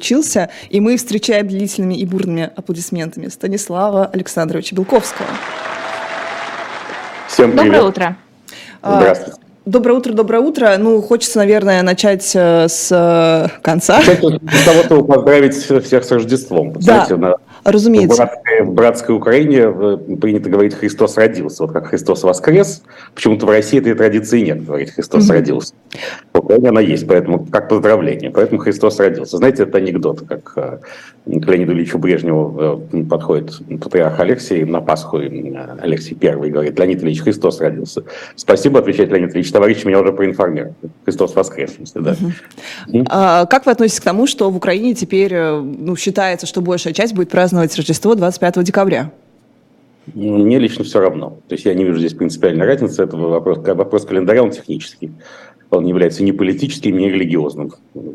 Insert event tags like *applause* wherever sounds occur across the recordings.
учился, и мы встречаем длительными и бурными аплодисментами Станислава Александровича Белковского. Всем привет. Доброе утро. Здравствуйте. Доброе утро, доброе утро. Ну, хочется, наверное, начать э, с э, конца. Кстати, Для того, чтобы поздравить всех с Рождеством. Знаете, на- в Разумеется. братской, в братской Украине э, принято говорить «Христос родился». Вот как «Христос воскрес», почему-то в России этой традиции нет, говорить «Христос Мгм. родился». В Украине она есть, поэтому как поздравление. Поэтому «Христос родился». Знаете, это анекдот, как э, к Леониду Ильичу Брежневу э, подходит патриарх Алексей на Пасху, э, Алексей Первый говорит, Леонид Ильич, Христос родился. Спасибо, отвечает Леонид Ильич, товарищ меня уже проинформировал. Христос воскрес, смысле, да. А, как вы относитесь к тому, что в Украине теперь э, ну, считается, что большая часть будет праздновать Рождество 25 декабря? Ну, Мне лично все равно. То есть я не вижу здесь принципиальной разницы. Это вопрос, вопрос календаря, он технический. Он не является ни политическим, ни религиозным.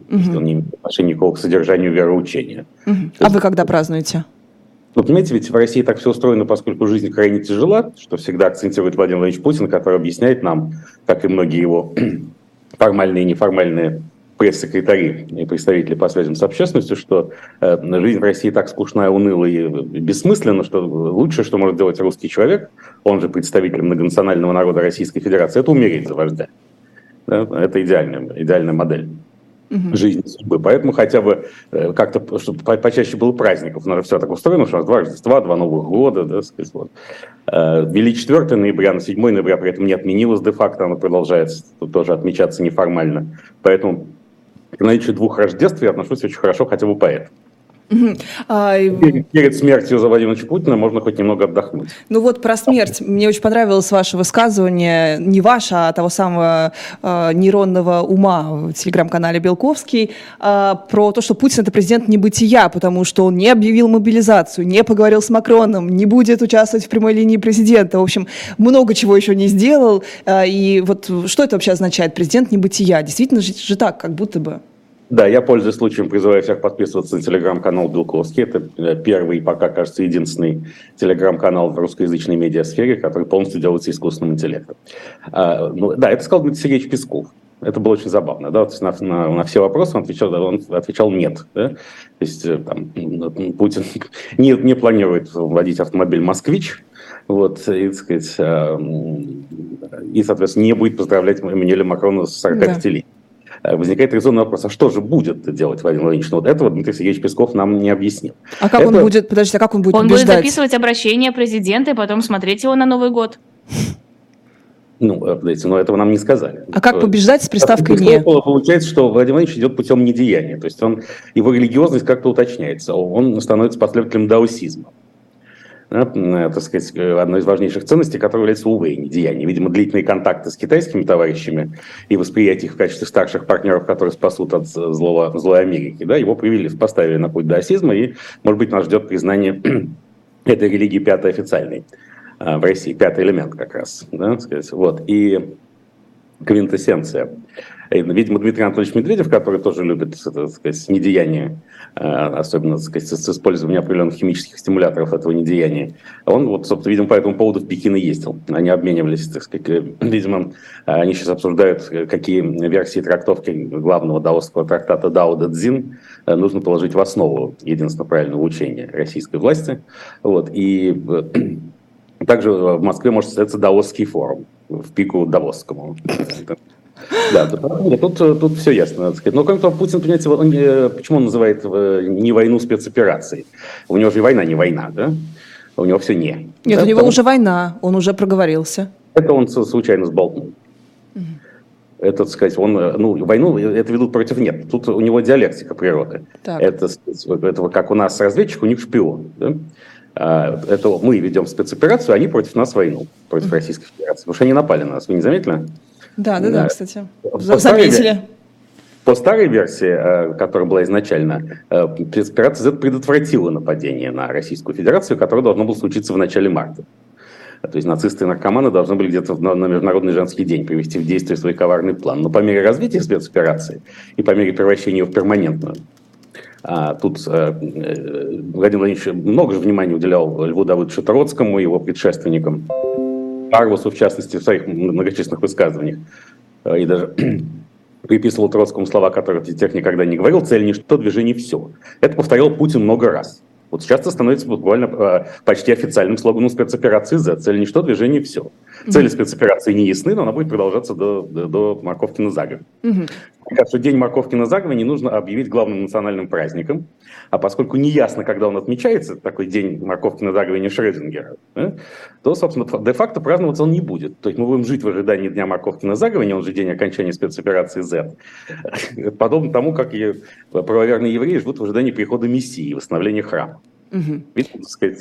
Есть Он не имеет отношения никакого к содержанию вероучения. Мгм. А вы когда празднуете? Ну, понимаете, ведь в России так все устроено, поскольку жизнь крайне тяжела, что всегда акцентирует Владимир Владимирович Путин, который объясняет нам, как и многие его *clears throat* формальные и неформальные пресс-секретари и представители по связям с общественностью, что э, жизнь в России так скучная, унылая и бессмысленна, что лучшее, что может делать русский человек, он же представитель многонационального народа Российской Федерации, это умереть за вождя. Да? Это идеальная, идеальная модель жизни судьбы. Поэтому хотя бы э, как-то, чтобы по- почаще было праздников. У все так устроено, что у нас два Рождества, два Новых года. Да, сказать, вот. Э, Ввели 4 ноября, на 7 ноября при этом не отменилось де-факто, оно продолжается тоже отмечаться неформально. Поэтому к наличию двух Рождеств я отношусь очень хорошо хотя бы поэтому. А, Перед, смертью за Владимира Ильича Путина можно хоть немного отдохнуть. Ну вот про смерть. Мне очень понравилось ваше высказывание, не ваше, а того самого э, нейронного ума в телеграм-канале Белковский, э, про то, что Путин это президент небытия, потому что он не объявил мобилизацию, не поговорил с Макроном, не будет участвовать в прямой линии президента. В общем, много чего еще не сделал. Э, и вот что это вообще означает? Президент небытия. Действительно же, же так, как будто бы. Да, я, пользуясь случаем, призываю всех подписываться на телеграм-канал Белковский. Это э, первый, пока, кажется, единственный телеграм-канал в русскоязычной медиасфере, который полностью делается искусственным интеллектом. А, ну, да, это сказал Дмитрий Сергеевич Песков. Это было очень забавно. Да? То есть на, на- на все вопросы он отвечал, он отвечал «нет». Да? То есть э, там, Путин *laughs* не, не планирует вводить автомобиль «Москвич», вот, и, так сказать, а, и, соответственно, не будет поздравлять Эммануэля Макрона с 45-летием. Э, Возникает резонный вопрос, а что же будет делать Владимир Владимирович? Ну, вот этого Дмитрий Сергеевич Песков нам не объяснил. А как он Это- будет, подождите, а как он будет Он будет убеждать? записывать обращение президента и потом смотреть его на Новый год. Ну, э, подождите, но этого нам не сказали. А как Э, побеждать с приставкой «не»? Получается, что Владимир Владимирович идет путем недеяния. То есть он, его религиозность как-то уточняется. Он становится последователем даосизма. Да, э, так сказать, э, одной из важнейших ценностей, которая является, увы, недеяние. Видимо, длительные контакты с китайскими товарищами и восприятие их в качестве старших партнеров, которые спасут от э, злого, злой Америки, да, его привели, поставили на путь даосизма, и, может быть, нас ждет признание *clears throat* этой религии пятой официальной в России, пятый элемент как раз. Да, так сказать. Вот. И квинтэссенция. И, Видимо, Дмитрий Анатольевич Медведев, который тоже любит, так сказать, недеяние, э, особенно так сказать, с использованием определенных химических стимуляторов этого недеяния, он, вот, собственно, видимо, по этому поводу в Пекин и ездил. Они обменивались, так сказать, э, *clears throat* видимо, э, они сейчас обсуждают, э, какие версии трактовки главного даосского трактата Дао Дэ Цзин э, нужно положить в основу единственно правильного учения российской власти. Вот. И э, *clears throat* также в Москве может состояться Даосский форум в пику Давосскому. *laughs* Да, да, тут, тут все ясно, так сказать. Но кроме того, Путин, понимаете, он, э, почему он называет э, не войну спецоперацией? У него же война не война, да? У него все не. Нет, Да, у него потому уже война, он уже проговорился. Это он случайно сболтнул. Это, так сказать, он, э, ну, войну это ведут против нет. Тут у него диалектика природы. Так. Это, это как у нас разведчик, у них шпион. да? А, Это мы ведем спецоперацию, а они против нас войну, против Российской Федерации. Потому что они напали на нас, вы не заметили? Да, да, да, Да. кстати. По Заметили. По старой версии, э, которая была изначально, э, спецоперация Z предотвратила нападение на Российскую Федерацию, которое должно было случиться в начале марта. То есть нацисты и наркоманы должны были где-то на, на Международный женский день привести в действие свой коварный план. Но по мере развития спецоперации и по мере превращения ее в перманентную, а, тут э, э, Владимир Владимирович много же внимания уделял Льву Давыдовичу Троцкому, его предшественникам, Арвусу, в частности, в своих многочисленных высказываниях. Э, И даже *clears throat* приписывал Троцкому слова, которые тех никогда не говорил, цель ничто, движение все. Это повторял Путин много раз. Вот сейчас это становится буквально э, почти официальным слоганом спецоперации «За». Цель ничто, движение все. Цели спецоперации не ясны, но она будет продолжаться до, до, до морковки на загове. Mm-hmm. Мне кажется, День морковки на загове не нужно объявить главным национальным праздником, а поскольку неясно, когда он отмечается, такой День морковки на загове не Шрёдингера, да, то, собственно, де-факто праздноваться он не будет. То есть мы будем жить в ожидании Дня морковки на загове, он же день окончания спецоперации Z. Подобно тому, как и правоверные евреи живут в ожидании прихода Мессии, восстановления храма. Угу. Ведь, так сказать,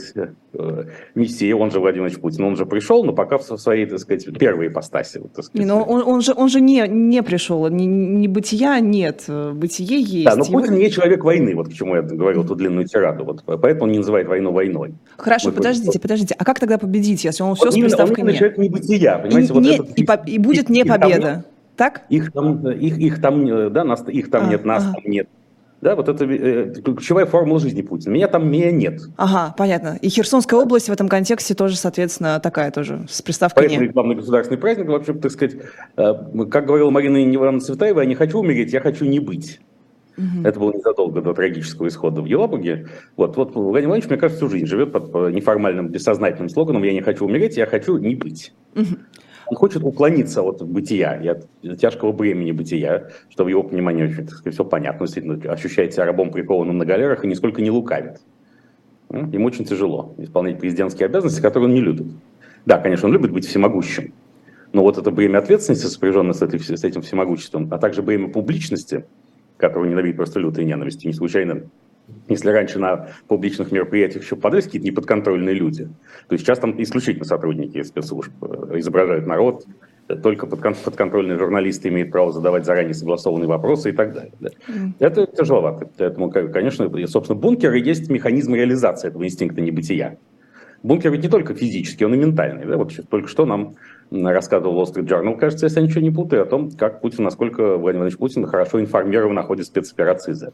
э, Мессия, он же Владимир Владимирович Путин, он же пришел, но пока в своей, так сказать, первой ипостаси. Так сказать. Не, но он, он, же, он же не, не пришел, не, не бытия нет, бытие есть. Да, но Его... Путин не человек войны, вот к чему я говорил эту длинную тираду, вот, поэтому он не называет войну войной. Хорошо, Мы подождите, против... подождите, а как тогда победить, если он вот все с приставкой он «не»? человек не бытия, понимаете? И, вот не, этот, и, по, и будет не победа, так? Их там, их, их там, да, нас, их там а, нет, нас ага. там нет. Да, вот это э, ключевая формула жизни Путина. Меня там меня нет. Ага, понятно. И Херсонская область в этом контексте тоже, соответственно, такая тоже, с приставкой Поэтому «не». главный государственный праздник, вообще, так сказать, э, как говорила Марина Ивановна Цветаева, я не хочу умереть, я хочу не быть. Угу. Это было незадолго до трагического исхода в Елабуге. Вот, вот Владимир Владимирович, мне кажется, всю жизнь живет под неформальным, бессознательным слоганом «я не хочу умереть, я хочу не быть». Угу. Он хочет уклониться от бытия и от тяжкого бремени бытия, что в его понимании очень, так сказать, все понятно. Действительно, ощущает себя рабом, прикованным на галерах и нисколько не лукавит. Ему очень тяжело исполнять президентские обязанности, которые он не любит. Да, конечно, он любит быть всемогущим, но вот это бремя ответственности, сопряженное с, этим всемогуществом, а также бремя публичности, которого ненавидит просто лютой ненависти, не случайно если раньше на публичных мероприятиях еще подались какие-то неподконтрольные люди, то сейчас там исключительно сотрудники спецслужб э, изображают народ, только подконтрольные журналисты имеют право задавать заранее согласованные вопросы и так далее. Да. Mm. Это тяжеловато. Поэтому, конечно, собственно, бункеры есть механизм реализации этого инстинкта небытия. Бункер ведь не только физический, он и ментальный. Да? Вот только что нам рассказывал Wall Street Journal, кажется, если я ничего не путаю, о том, как Путин, насколько Владимир Владимирович Путин хорошо информирован о ходе спецоперации Z.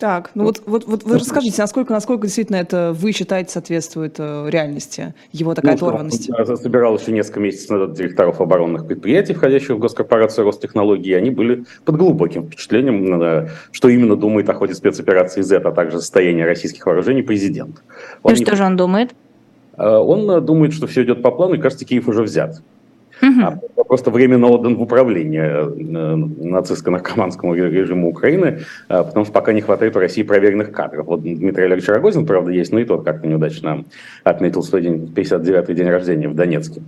Так, ну вот, вот, вот вы расскажите, насколько, насколько действительно это вы считаете соответствует э, реальности, его такая ну, оторванность? Я собирал еще несколько месяцев назад директоров оборонных предприятий, входящих в госкорпорацию Ростехнологии, и они были под глубоким впечатлением, э, что именно думает о ходе спецоперации Z, а также состояние российских вооружений президент. Он и что не... же он думает? Э, он думает, что все идет по плану, и кажется, Киев уже взят. Угу. А просто временно отдан в управление э, нацистско-наркоманскому режиму Украины, э, потому что пока не хватает у России проверенных кадров. Вот Дмитрий Олегович Рогозин, правда, есть, но и тот как-то неудачно отметил свой день, 59-й день рождения в Донецке.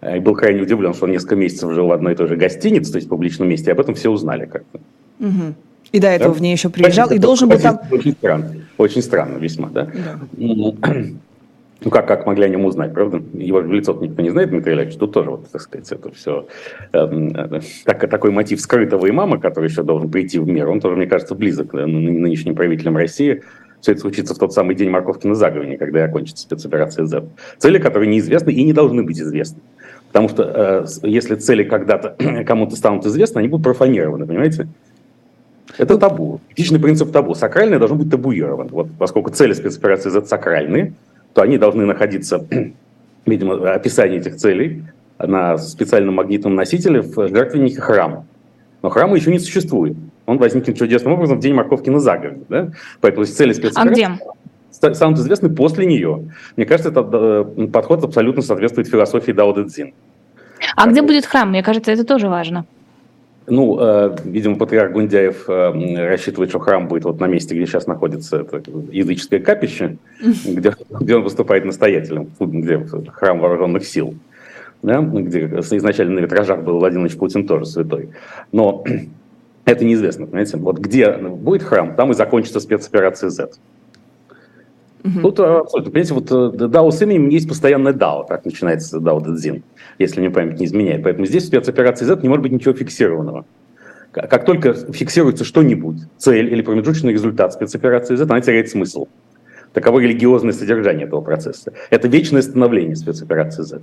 Э, и был крайне удивлен, что он несколько месяцев жил в одной и той же гостинице, то есть в публичном месте, и об этом все узнали как-то. Угу. И до этого да? в ней еще приезжал, Конечно, и должен был там... Очень странно, очень странно весьма, да? да. *clears throat* *clears throat* Ну, как, как могли о нем узнать, правда? Его в лицо никто не знает, Дмитрий Ильич. Тут тоже, вот, так сказать, это все... Э, э, так, такой мотив скрытого имама, который еще должен прийти в мир, он тоже, мне кажется, близок да, нынешним правителям России. Все это случится в тот самый день морковки на заговине, когда и окончится спецоперация Z. Цели, которые неизвестны и не должны быть известны. Потому что э, если цели когда-то *clears throat* кому-то станут известны, они будут профанированы, понимаете? Это табу. Этичный принцип табу. Сакральное должно быть табуировано. Вот, поскольку цели спецоперации Z сакральные, то они должны находиться, *clears throat* видимо, описание этих целей на специальном магнитном носителе в жертвеннике храма. Но храма еще не существует. Он возникнет чудесным образом в день морковки на загове. Да? Поэтому цели спецоперации... А где? станут известны после нее. Мне кажется, этот э, подход абсолютно соответствует философии Дао Дэ Цзин. А где будет храм? Мне кажется, это тоже важно. Ну, э, видимо, патриарх Гундяев э, рассчитывает, что храм будет вот на месте, где сейчас находится это языческое капище, где, где он выступает настоятелем, где храм вооруженных сил, да, где изначально на витражах был Владимир Ильич Путин тоже святой. Но *clears throat* это неизвестно, понимаете. Вот где будет храм, там и закончится спецоперация Z. Угу. Тут э, абсолютно, понимаете, вот э, DAO с именем есть постоянное DAO, так начинается DAO Дедзин, если мне память не изменяет. Поэтому здесь в спецоперации Z не может быть ничего фиксированного. Как только фиксируется что-нибудь, цель или промежуточный результат спецоперации Z, она теряет смысл. Таково религиозное содержание этого процесса. Это вечное становление спецоперации Z.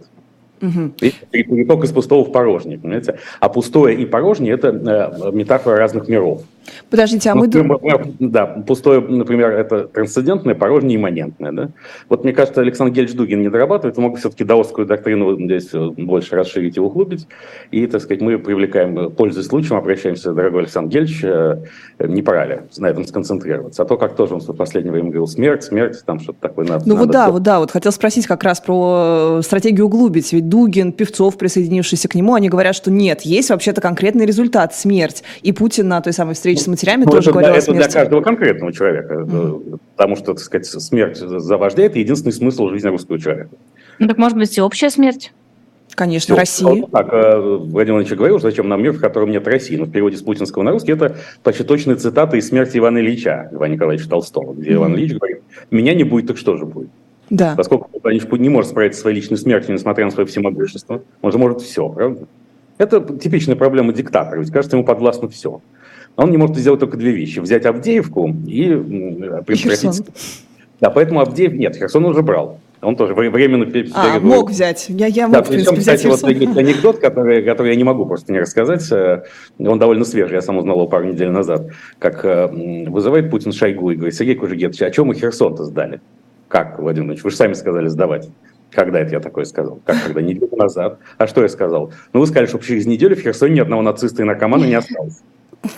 Угу. Переток из пустого в порожнее, понимаете? А пустое и порожнее – это э, метафора разных миров. Подождите, а мы... Ну, да, пустое, например, это трансцендентное, порожнее, имманентное. Да? Вот мне кажется, Александр Гельч Дугин не дорабатывает, мог все-таки даосскую доктрину здесь э, больше расширить и углубить. И, так сказать, мы привлекаем, э, пользуясь случаем, обращаемся, дорогой Александр Гельч, э, не пора ли на этом сконцентрироваться? А то, как тоже он в последнее время говорил, смерть, смерть, там что-то такое надо. Ну надо вот да, все. вот да, вот хотел спросить как раз про стратегию углубить. Ведь Дугин, Певцов, присоединившийся к нему, они говорят, что нет, есть вообще-то конкретный результат, смерть. И Путин на той самой встрече с матерями ну, тоже говорил для, о смерти. Это для каждого конкретного человека. Mm-hmm. Потому что, так сказать, смерть за вождя – это единственный смысл жизни русского человека. Ну так может быть и общая смерть? Конечно, Все. России. Вот так, э, Владимир Владимирович говорил, зачем нам мир, в котором нет России. Но в переводе с путинского на русский это почти точная цитата из смерти Ивана Ильича, Ивана Николаевича Толстого, где mm-hmm. Иван Ильич говорит, меня не будет, так что же будет? Да. Поскольку Ильич не может справиться со своей личной смертью, несмотря на свое всемогущество, он же может все, правда? Это типичная проблема диктатора, ведь кажется, ему подвластно все. Он не может сделать только две вещи. Взять Авдеевку и предотвратить... Да, поэтому Авдеев... Нет, Херсон уже брал. Он тоже временно... А, мог взять. Я, я мог, да, в принципе, кстати, вот есть анекдот, который, который я не могу просто не рассказать. Э, он довольно свежий, я сам узнал его пару недель назад. Как э, вызывает Путин Шойгу и говорит, Сергей Кужегетович, а чем мы Херсон-то сдали? Как, Владимир Владимирович, вы же сами сказали сдавать. Когда это я такое сказал? Как, когда? Неделю назад. А что я сказал? Ну, вы сказали, что через неделю в Херсоне ни одного нациста и наркомана не *laughs* осталось. *laughs*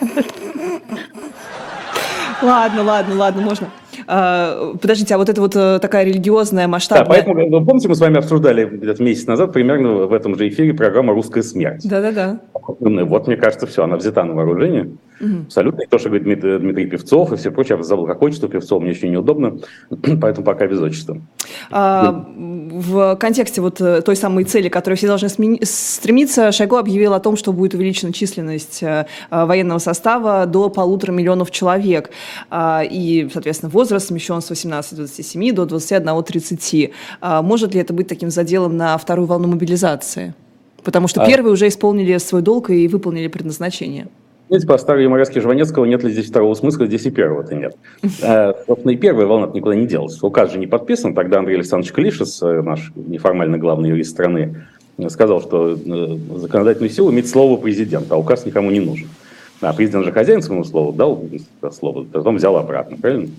Ладно, ладно, ладно, можно. А, подождите, а вот это вот э, такая религиозная масштабная... Да, поэтому, вы помните, мы с вами обсуждали где-то месяц назад примерно в этом же эфире программу «Русская смерть». Да-да-да. Вот, мне кажется, все, она взята на вооружение. Угу. Абсолютно. И то, что говорит Дмитрий, Дмитрий Певцов и все прочее. Я забыл, как отчество Певцова, мне еще неудобно, *clears throat* поэтому пока без отчества. А, в контексте вот э, той самой цели, к которой все должны стремиться, Шойгу объявил о том, что будет увеличена численность э, военного состава до полутора миллионов человек. А, и, соответственно, возраст смещен с 18-27 до 21-30. А, может ли это быть таким заделом на вторую волну мобилизации? Потому что а... первые уже исполнили свой долг и выполнили предназначение. Знаете, по старой юморески Жванецкого нет ли здесь второго смысла, здесь и первого-то нет. А, *laughs* собственно, и первая волна никуда не делась. Указ же не подписан. Тогда Андрей Александрович Клишес, э, наш неформально главный юрист страны, сказал, что э, законодательную силу имеет слово президента, а указ никому не нужен. А президент же хозяин своему слову дал слово, потом взял обратно, правильно?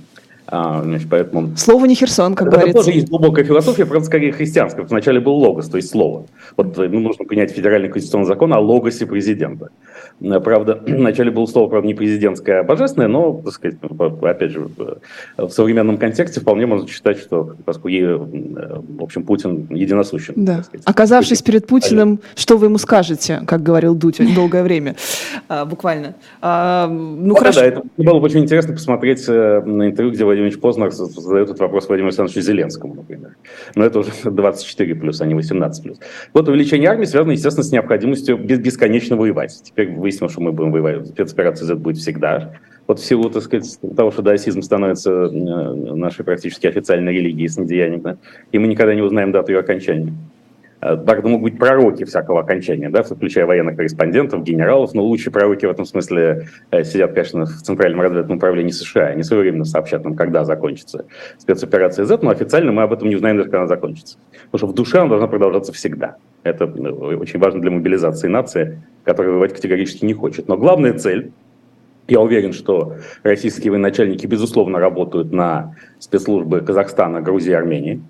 А, значит, поэтому... Слово не Херсон, как это говорится. тоже есть глубокая философия, правда, скорее христианская. Вначале был логос, то есть слово. Вот ну, нужно принять федеральный конституционный закон о логосе президента. Э, правда, *clears throat* вначале было слово, правда, не президентское, а божественное, но, так сказать, опять же, в современном контексте вполне можно считать, что поскольку, э, в общем, Путин единосущен. Да. Оказавшись Путин. перед Путиным, что вы ему скажете, как говорил Дудь *laughs* долгое время, а, буквально. А, ну, хорошо. Да, это было бы очень интересно посмотреть э, на интервью, где Владимир Ильич Познер задает этот вопрос Владимиру Александровичу Зеленскому, например. Но это уже *laughs* 24 плюс, а не 18 плюс. Вот увеличение армии связано, естественно, с необходимостью бесконечно воевать. Теперь выяснилось, что мы будем воевать. Спецоперация Z будет всегда. Вот в силу, так сказать, того, что даосизм становится э, нашей практически официальной религией с недеянием, да, и мы никогда не узнаем дату ее окончания. Правда, могут быть пророки всякого окончания, да, включая военных корреспондентов, генералов, но лучшие пророки в этом смысле э, сидят, конечно, в Центральном разведывательном управлении США. Они своевременно сообщат нам, когда закончится спецоперация Z, но официально мы об этом не узнаем даже, когда она закончится. Потому что в душе она должна продолжаться всегда. Это ну, очень важно для мобилизации нации, которая воевать категорически не хочет. Но главная цель я уверен, что российские военачальники, безусловно, работают на спецслужбы Казахстана, Грузии, Армении.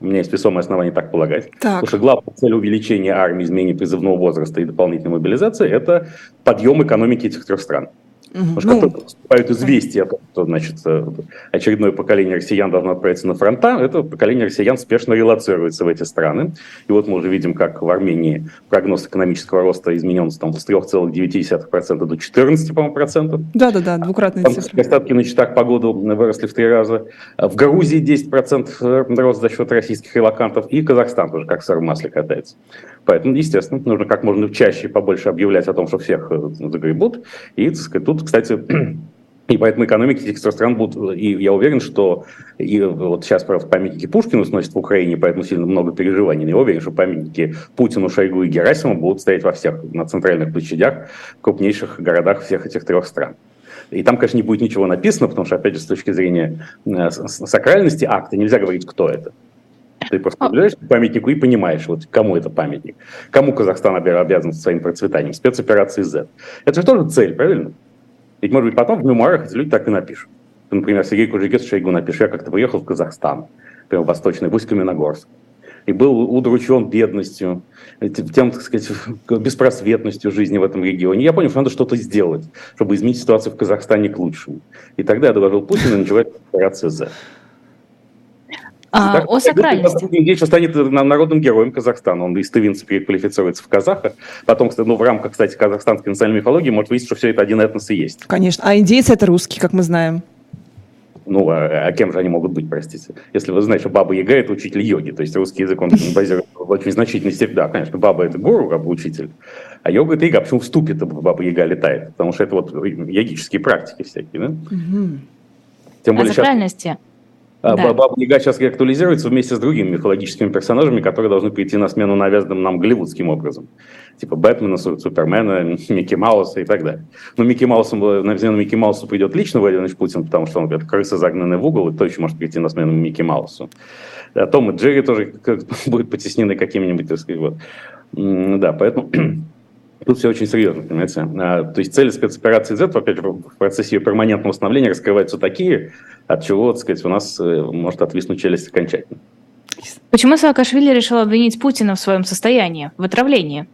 У меня есть весомое основание так полагать. Так. Потому что главная цель увеличения армии, изменения призывного возраста и дополнительной мобилизации – это подъем экономики этих трех стран. Потому что ну, как только поступают известия о том, что значит, э, очередное поколение россиян должно отправиться на фронта, это поколение россиян спешно релацируется в эти страны. И вот мы уже видим, как в Армении прогноз экономического роста изменился там, с 3,9% до 14%, по-моему, процентов. Да-да-да, двукратные там, цифры. Остатки на счетах погоду выросли в три раза. В Грузии 10% э, рост за счет российских релакантов. И Казахстан тоже как сыр в масле катается. Поэтому, естественно, нужно как можно чаще побольше объявлять о том, что всех э, загребут. И так сказать, тут, кстати, *clears throat* и поэтому экономики этих стран будут, и я уверен, что и вот сейчас, правда, памятники Пушкину сносят в Украине, поэтому сильно много переживаний. Но я уверен, что памятники Путину, Шойгу и Герасиму будут стоять во всех, на центральных площадях, в крупнейших городах всех этих трех стран. И там, конечно, не будет ничего написано, потому что, опять же, с точки зрения э, сакральности акта нельзя говорить, кто это. Ты просто а. подбираешь к памятнику и понимаешь, вот кому это памятник. Кому Казахстан обязан своим процветанием. Спецоперации Z. Это же тоже цель, правильно? Ведь, может быть, потом в мемуарах эти люди так и напишут. Например, Сергей Кужегец Шойгу напишет, я как-то приехал в Казахстан, прямо в Восточный, в Усть-Каменогорск, и был удручен бедностью, тем, так сказать, *laughs* беспросветностью жизни в этом регионе. Я понял, что надо что-то сделать, чтобы изменить ситуацию в Казахстане к лучшему. И тогда я доложил Путину, и началась операция «З». А, о сакральности. Ильич станет народным героем Казахстана. Он из тывинца переквалифицируется в казаха. Потом, ну, в рамках, кстати, казахстанской национальной мифологии может выясниться, что все это один этнос и есть. Конечно. А индейцы это русские, как мы знаем. Ну, а, а кем же они могут быть, простите? Если вы знаете, что Баба Яга – это учитель йоги, то есть русский язык, он базируется в очень значительной степени. Да, конечно, Баба – это гуру, как бы учитель, а йога – это яга. Почему в ступе Баба Яга летает? Потому что это вот йогические практики всякие, да? Угу. Тем более а сейчас... А да. Баба Яга сейчас актуализируется вместе с другими мифологическими персонажами, которые должны прийти на смену навязанным нам голливудским образом. Типа Бэтмена, Супермена, *laughs* Микки Мауса и так далее. Но Микки Маусом, на смену Микки Маусу придет лично Владимир Путин, потому что он говорит, крыса загнанная в угол, и кто еще может прийти на смену Микки Маусу. А Том и Джерри тоже *laughs* будут потеснены какими-нибудь, так сказать, вот. Да, поэтому *clears throat* Тут все очень серьезно, понимаете. А, то есть цели спецоперации Z, опять же, в процессе ее перманентного установления раскрываются такие, от чего, так сказать, у нас э, может отвиснуть челюсть окончательно. Почему Саакашвили решил обвинить Путина в своем состоянии, в отравлении?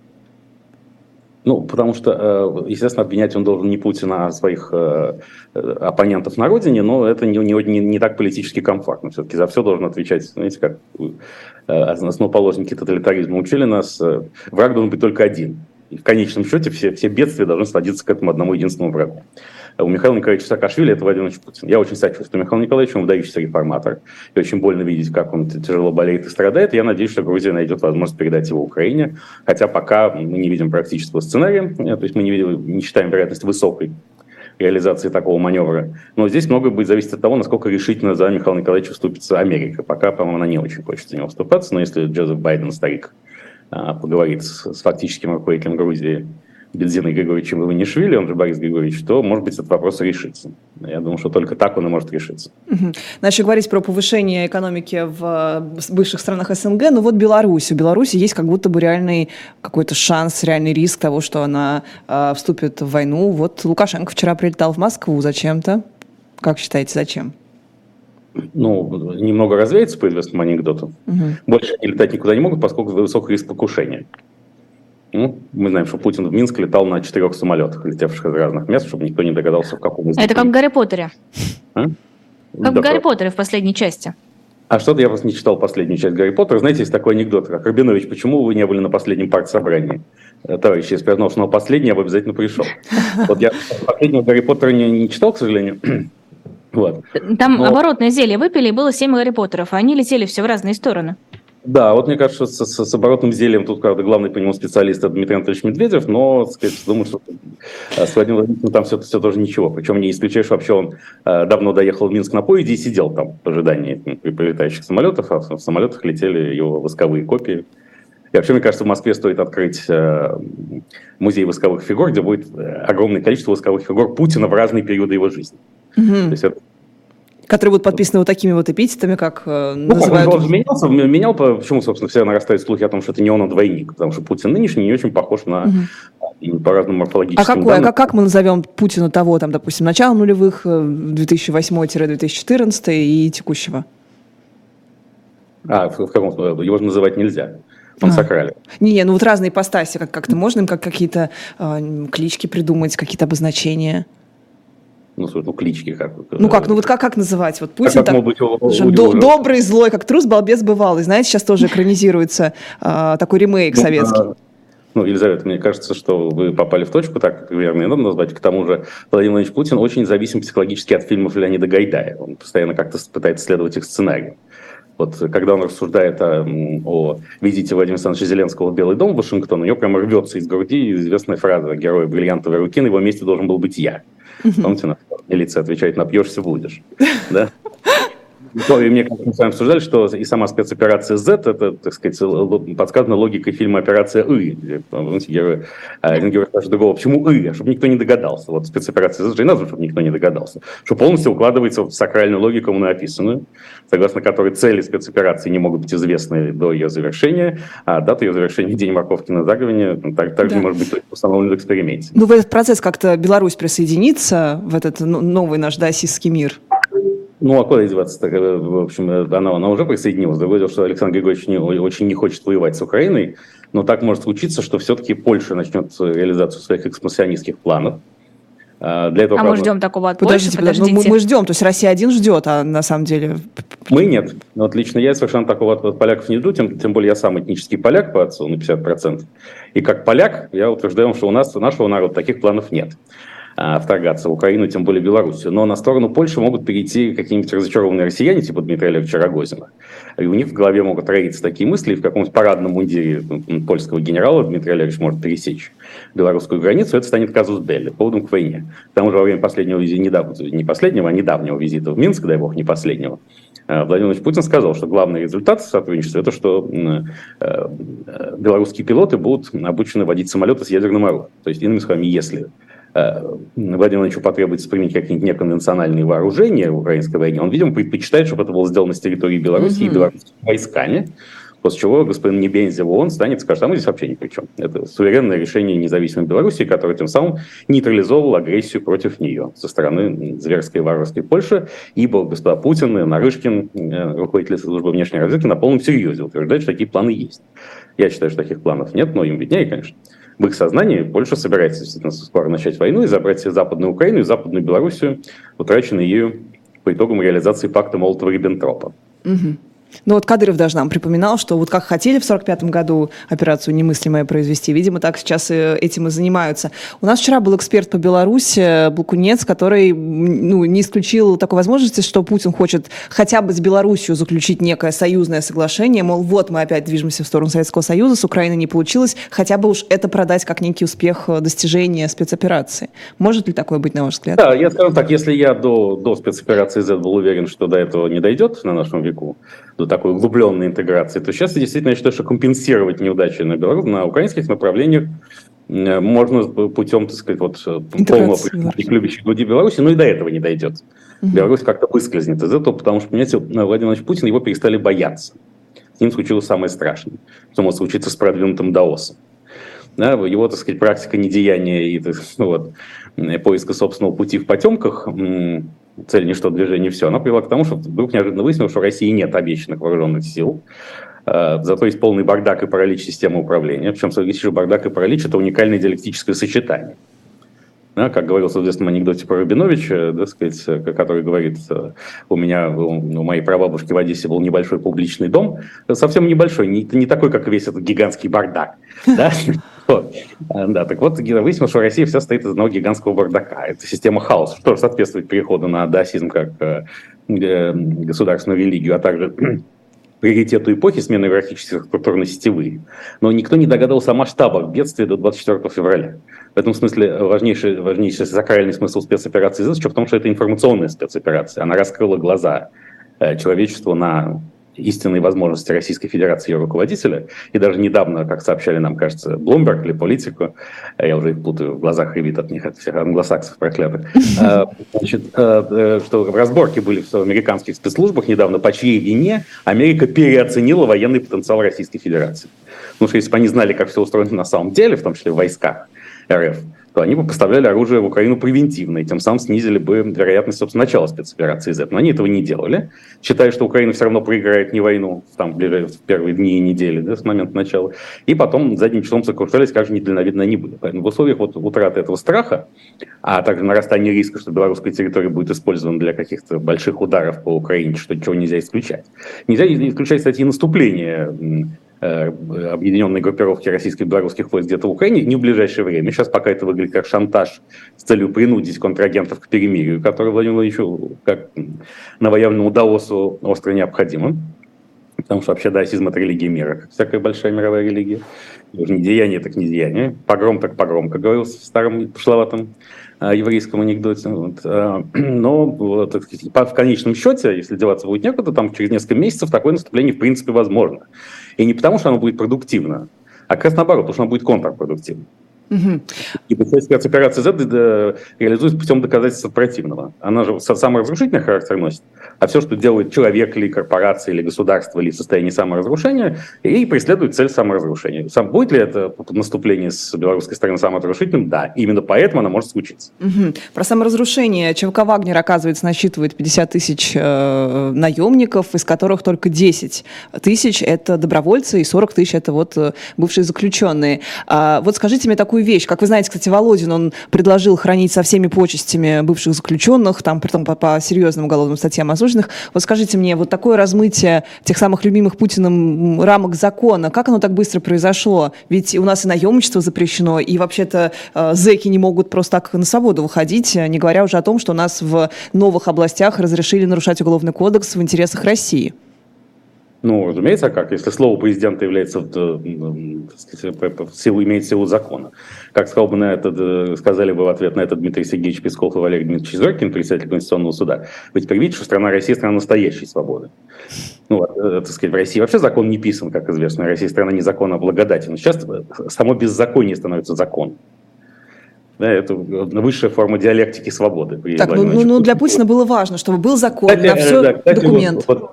Ну, потому что, э, естественно, обвинять он должен не Путина, а своих э, оппонентов на родине, но это не, не, не так политически комфортно. Все-таки за все должен отвечать, знаете, как основоположники тоталитаризма учили нас, враг должен быть только один – и в конечном счете все, все бедствия должны сводиться к этому одному единственному врагу. У Михаила Николаевича Саакашвили это Владимир Путин. Я очень сочувствую Михаилу Николаевичу, он выдающийся реформатор. И очень больно видеть, как он тяжело болеет и страдает. Я надеюсь, что Грузия найдет возможность передать его Украине. Хотя пока мы не видим практического сценария. Э, то есть мы не, видим, не считаем вероятность высокой реализации такого маневра. Но здесь многое будет зависеть от того, насколько решительно за Михаила Николаевича вступится Америка. Пока, по-моему, она не очень хочет за него вступаться, но если Джозеф Байден, старик, поговорит с, с фактическим руководителем Грузии Бензиной Григорьевичем Иванишвили, он же Борис Григорьевич, то, может быть, этот вопрос решится. Я думаю, что только так он и может решиться. Угу. Значит, говорить про повышение экономики в бывших странах СНГ, но вот Беларусь. У Беларуси есть как будто бы реальный какой-то шанс, реальный риск того, что она э, вступит в войну. Вот Лукашенко вчера прилетал в Москву зачем-то. Как считаете, зачем? Ну, немного развеется по известному анекдоту. Угу. Больше они летать никуда не могут, поскольку высокий риск покушения. Ну, мы знаем, что Путин в Минск летал на четырех самолетах, летевших из разных мест, чтобы никто не догадался, в каком из Это как в Гарри Поттере. А? Как да, в Гарри Поттере в последней части. А что-то я просто не читал последнюю часть Гарри Поттера. Знаете, есть такой анекдот. Как Рабинович, почему вы не были на последнем партсобрании? Э, товарищ, если бы я знал, что на последний, я бы обязательно пришел. *laughs* Вот я последнего Гарри Поттера не, не читал, к сожалению. Вот. Там Но... оборотное зелье выпили, и было семь Гарри Поттеров, а они летели все в разные стороны. Да, вот мне кажется, с, с, с оборотным зельем тут, правда, главный по нему специалист это Дмитрий Анатольевич Медведев, но, так сказать, думаю, что с Владимиром Владимировичем там все, все тоже ничего. Причем не исключаю, что вообще он э, давно доехал в Минск на поезде и сидел там в ожидании прилетающих самолетов, а в самолетах летели его восковые копии. И вообще, мне кажется, в Москве стоит открыть э, музей восковых фигур, где будет э, огромное количество восковых фигур Путина в разные периоды его жизни. Угу. То есть это которые будут подписаны вот такими вот эпитетами, как э, ну, называют... Он менялся, менял, почему, собственно, все нарастают слухи о том, что это не он, а двойник, потому что Путин нынешний не очень похож на угу. по разным морфологическим А какой, а как, как мы назовем Путина того, там, допустим, начала нулевых, 2008-2014 э, и текущего? А, в, в каком смысле? Его же называть нельзя. Он а. сакрали. Не, ну вот разные ипостаси, как- как-то можно им как какие-то э, клички придумать, какие-то обозначения? Ну, ну клички как. Ну как, ну вот как, как называть? Вот Путин а так, быть, у, у, у, добрый, злой, как трус, балбес, бывалый. Знаете, сейчас тоже экранизируется э, такой ремейк ну, советский. Ну, Елизавета, мне кажется, что вы попали в точку, так примерно и надо назвать. К тому же Владимир Владимирович Путин очень зависим психологически от фильмов Леонида Гайдая. Он постоянно как-то пытается следовать их сценарию. Вот когда он рассуждает о, о визите Владимира Александровича Зеленского в Белый дом в Вашингтон, у него прямо рвется из груди известная фраза «Герой бриллиантовой руки, на его месте должен был быть я». Помните, на милиция отвечает, напьешься, будешь. Да? То, и мне, как мы с вами обсуждали, что и сама спецоперация Z, это, так сказать, подсказана логикой фильма «Операция И». Герой, один герой спрашивает другого, почему И? Чтобы никто не догадался. Вот спецоперация Z же и названа, чтобы никто не догадался. Что полностью укладывается в сакральную логику, написанную, согласно которой цели спецоперации не могут быть известны до ее завершения, а дата ее завершения, день морковки на заговине, ну, так, также да. может быть установлен в эксперименте. Ну, в этот процесс как-то Беларусь присоединится, в этот новый наш даосистский мир? Ну, а куда деваться -то? Э, в общем, э, она, она уже присоединилась. Другое дело, что Александр Григорьевич не, очень не хочет воевать с Украиной, но так может случиться, что все-таки Польша начнет реализацию своих экспансионистских планов. А, для этого, а правда... мы ждем такого от подождите, Польши? Подождите, подождите. Ну, мы, мы ждем, то есть Россия один ждет, а на самом деле... Мы нет. Вот лично я совершенно такого от, от поляков не жду, тем, тем более я сам этнический поляк по отцу на 50%. И как поляк я утверждаю, что у нас, у нашего народа таких планов нет. А, вторгаться в Украину, тем более Белоруссию. Но на сторону Польши могут перейти какие-нибудь разочарованные россияне, типа Дмитрия Олеговича Рогозина. И у них в голове могут роиться такие мысли, и в каком-нибудь парадном мундире польского генерала Дмитрий Олегович может пересечь белорусскую границу, это станет казус Белли, поводом к войне. К тому же во время последнего визита, не последнего, а недавнего визита в Минск, дай бог, не последнего, а, Владимир Путин сказал, что главный результат сотрудничества – это что э, э, белорусские пилоты будут обучены водить самолеты с ядерным оружием. То есть, иными словами, если Э, Владимир Владимировичу потребуется применить какие-нибудь неконвенциональные вооружения в украинской войне, он, видимо, предпочитает, чтобы это было сделано с территории Беларуси mm-hmm. и белорусскими войсками, после чего господин Небензев он станет и скажет, а мы здесь вообще ни при чем. Это суверенное решение независимой Беларуси, которое тем самым нейтрализовало агрессию против нее со стороны зверской и варварской Польши, ибо господа Путин и Нарышкин, э, руководитель службы внешней разведки, на полном серьезе утверждают, что такие планы есть. Я считаю, что таких планов нет, но им виднее, конечно в их сознании Польша собирается скоро начать войну и забрать себе Западную Украину и Западную Белоруссию, утраченные ею по итогам реализации пакта Молотова-Риббентропа. Угу. Ну вот Кадыров даже нам припоминал, что вот как хотели в 1945 году операцию «Немыслимое» произвести, видимо, так сейчас и этим и занимаются. У нас вчера был эксперт по Беларуси, Букунец, который ну, не исключил такой возможности, что Путин хочет хотя бы с Беларусью заключить некое союзное соглашение, мол, вот мы опять движемся в сторону Советского Союза, с Украиной не получилось, хотя бы уж это продать как некий успех достижения спецоперации. Может ли такое быть, на ваш взгляд? Да, я скажу так, если я до, до спецоперации Z был уверен, что до этого не дойдет на нашем веку, такой углубленной интеграции, то сейчас действительно я считаю, что компенсировать неудачи на, белорус, на украинских направлениях э, можно путем, так сказать, вот э, полного любящей груди Беларуси, но и до этого не дойдет. Угу. Беларусь как-то выскользнет из этого, потому что, понимаете, Владимир Владимирович Путин его перестали бояться. С ним случилось самое страшное, что может случиться с продвинутым Даосом. Да, его, так сказать, практика недеяния и ну, *laughs* вот, поиска собственного пути в потемках цель ничто, движение все, она привела к тому, что вдруг неожиданно выяснилось, что в России нет обещанных вооруженных сил, э, зато есть полный бардак и паралич системы управления. Причем, же бардак и паралич – это уникальное диалектическое сочетание. Да, как говорилось в известном анекдоте про Рабиновича, да, сказать, который говорит, у меня, у моей прабабушки в Одессе был небольшой публичный дом, совсем небольшой, не, не такой, как весь этот гигантский бардак. *laughs* Да? Да, так вот, выяснилось, что Россия вся стоит из одного гигантского бардака. Это система хаоса, что соответствует переходу на даосизм как э, э, государственную религию, а также приоритету эпохи смены иерархических структур на сетевые. Но никто не догадался о масштабах бедствия до 24 февраля. В этом смысле важнейший, важнейший сакральный смысл спецоперации ЗИС в том, что это информационная спецоперация. Она раскрыла глаза э, человечеству на истинные возможности Российской Федерации ее руководителя. И даже недавно, как сообщали нам, кажется, Блумберг или Политику, э, я уже их путаю, в глазах ревит от них, от всех англосаксов проклятых, э, значит, э, что в разборке были в американских спецслужбах недавно, по чьей вине Америка переоценила военный потенциал Российской Федерации. Потому что если бы они знали, как все устроено на самом деле, в том числе в войсках РФ, то они бы поставляли оружие в Украину превентивно, и тем самым снизили бы вероятность, собственно, начала спецоперации Z. Но они этого не делали, считая, что Украина все равно проиграет не войну там, в первые дни и недели да, с момента начала. И потом задним числом сокрушались, как же недальновидно они были. Поэтому в условиях вот утраты этого страха, а также нарастания риска, что белорусская территория будет использована для каких-то больших ударов по Украине, что чего нельзя исключать. Нельзя исключать, кстати, и наступление объединенной группировки российских и белорусских войск где-то в Украине не в ближайшее время. Сейчас пока это выглядит как шантаж с целью принудить контрагентов к перемирию, который Владимиру Владимировичу как новоявному Даосу остро необходимо. Потому что вообще даосизм – это религия мира, как всякая большая мировая религия. Уже не деяние, так не деяние. Погром, так погром, как говорилось в старом пошловатом а, еврейском анекдоте. Вот. А, *clears throat* но так сказать, в конечном счете, если деваться будет некуда, там через несколько месяцев такое наступление в принципе возможно. И не потому, что оно будет продуктивно, а как раз наоборот, потому что оно будет контрпродуктивно. Угу. И спецоперация Z реализуется путем доказательства противного. Она же саморазрушительный характер носит, а все, что делает человек или корпорация, или государство, или состояние саморазрушения, и преследует цель саморазрушения. Сам будет ли это наступление с белорусской стороны саморазрушительным? Да. Именно поэтому она может случиться. Угу. Про саморазрушение ЧВК «Вагнер», оказывается, насчитывает 50 тысяч э, наемников, из которых только 10 тысяч – это добровольцы, и 40 тысяч – это вот э, бывшие заключенные. А, вот скажите мне такую вещь. Как вы знаете, кстати, Володин, он предложил хранить со всеми почестями бывших заключенных, там, притом по, по серьезным уголовным статьям осужденных. Вот скажите мне, вот такое размытие тех самых любимых Путиным рамок закона, как оно так быстро произошло? Ведь у нас и наемничество запрещено, и вообще-то э, зэки не могут просто так на свободу выходить, не говоря уже о том, что у нас в новых областях разрешили нарушать уголовный кодекс в интересах России. Ну, разумеется, как? Если слово президента является, э, сказать, силу, имеет силу закона. Как сказал бы на это, э, сказали бы в ответ на это Дмитрий Сергеевич Песков и Валерий Дмитриевич Зоркин, председатель Конституционного суда, вы теперь видите, что страна Россия – страна настоящей свободы. Ну, э, так сказать, в России вообще закон не писан, как известно. Россия – страна не закона, а благодати. Но сейчас само беззаконие становится законом. Да, это высшая форма диалектики свободы. Так, ну, ну, ну для Путина было важно, чтобы был закон кстати, на все да, кстати, документ. Вот, вот,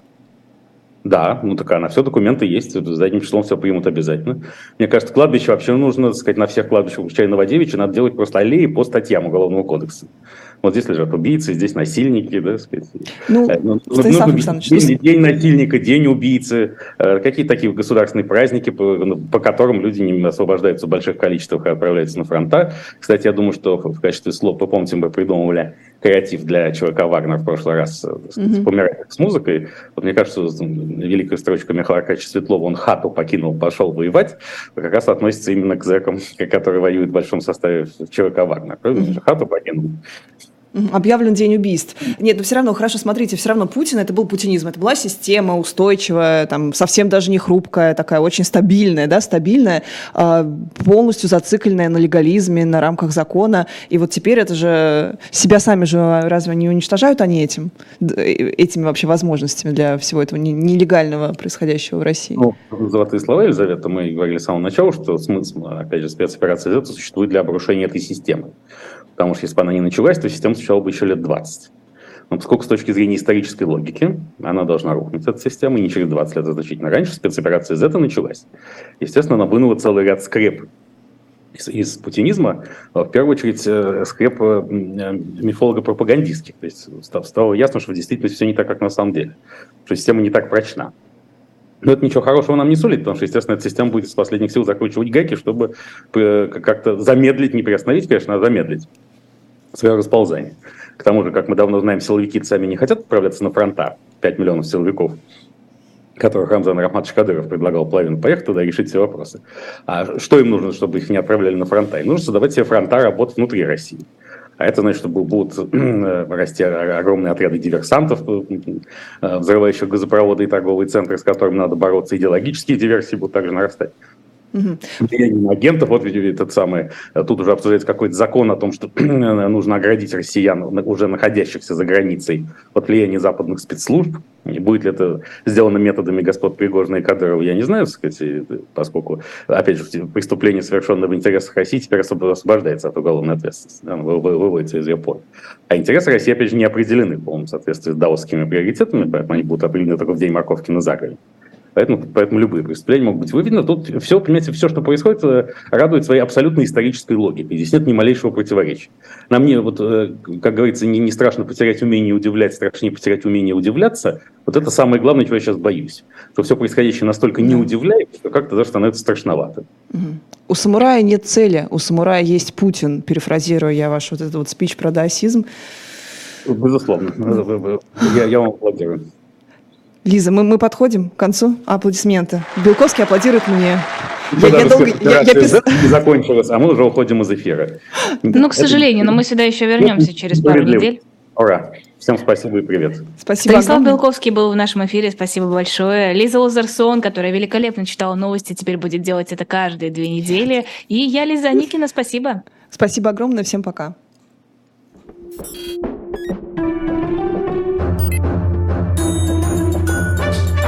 да, ну такая, на все документы есть, задним числом все примут обязательно. Мне кажется, кладбище вообще нужно, так сказать, на всех кладбищах, включая Новодевичье, надо делать просто аллеи по статьям Уголовного кодекса. Вот здесь лежат убийцы, здесь насильники, да, сказать. Ну, э, ну, ну, ну, день, день насильника, день убийцы, э, какие такие государственные праздники, по, ну, по которым люди не освобождаются в больших количествах и отправляются на фронта. Кстати, я думаю, что в качестве слов, вы помните, мы придумывали креатив для человека Вагнера в прошлый раз, mm-hmm. помирает с музыкой. Вот мне кажется, великая строчка Михаила Аркадьевича Светлова «Он хату покинул, пошел воевать» как раз относится именно к зэкам, *laughs* которые воюют в большом составе человека Вагнера. Mm-hmm. Хату покинул. Объявлен день убийств. Нет, но все равно, хорошо, смотрите, все равно Путин, это был путинизм, это была система устойчивая, там, совсем даже не хрупкая, такая очень стабильная, да, стабильная, а, полностью зацикленная на легализме, на рамках закона. И вот теперь это же, себя сами же разве не уничтожают они этим, э, этими вообще возможностями для всего этого нелегального происходящего в России? Ну, золотые слова, Елизавета, мы говорили с самого начала, что смысл, опять же, спецоперации существует для обрушения этой системы. Потому что если бы она не началась, то система существовала бы еще лет 20. Но поскольку с точки зрения исторической логики она должна рухнуть, эта система, и не через 20 лет, а значительно раньше, спецоперация Z началась. Естественно, она вынула целый ряд скреп из, из путинизма, в первую очередь э, скреп э, мифолого-пропагандистских. То есть стало ясно, что в действительности все не так, как на самом деле, что система не так прочна. Но это ничего хорошего нам не сулит, потому что, естественно, эта система будет с последних сил закручивать гайки, чтобы э, как-то замедлить, не приостановить, конечно, а замедлить свое расползание. К тому же, как мы давно знаем, силовики сами не хотят отправляться на фронта, 5 миллионов силовиков, которых Рамзан Рахматович Кадыров предлагал половину поехать туда и решить все вопросы. А что им нужно, чтобы их не отправляли на фронта? Им нужно создавать себе фронта работ внутри России. А это значит, что будут *clears throat* расти огромные отряды диверсантов, э, взрывающих газопроводы и торговые центры, с которыми надо бороться. Идеологические диверсии будут также нарастать. Угу. агентов, вот этот самый, тут уже обсуждается какой-то закон о том, что *clears throat* нужно оградить россиян, уже находящихся за границей, от влияния западных спецслужб. Будет ли это сделано методами господ Пригожина и Кадырова, я не знаю, сказать, поскольку, опять же, преступление, совершенное в интересах России, теперь освобождается от уголовной ответственности, да, выводится из ее. А интересы России, опять же, не определены в полном соответствии с даосскими приоритетами, поэтому они будут определены только в день морковки на загоне. Поэтому, поэтому любые преступления могут быть выведены. Тут все, понимаете, все, что происходит, э, радует своей абсолютно исторической логикой. Здесь нет ни малейшего противоречия. Нам не, вот, э, как говорится, не, не страшно потерять умение удивлять, страшнее потерять умение удивляться. Вот это самое главное, чего я сейчас боюсь. Что все происходящее настолько не удивляет, что как-то даже становится страшновато. У самурая нет цели, у самурая есть Путин, перефразируя я ваш вот этот вот спич про даосизм. Безусловно. Я, я вам аплодирую. Лиза, мы, мы подходим к концу аплодисменты. Белковский аплодирует мне. Я, я долго... Я, я пис... закончилось, а мы уже уходим из эфира. Ну, к сожалению, но мы сюда еще вернемся ну, через пару недель. Ура. Всем спасибо и привет. Спасибо. Станислав. Белковский был в нашем эфире. Спасибо большое. Лиза Лазарсон, которая великолепно читала новости, теперь будет делать это каждые две недели. И я, Лиза Никина, спасибо. Спасибо огромное. Всем пока. thank you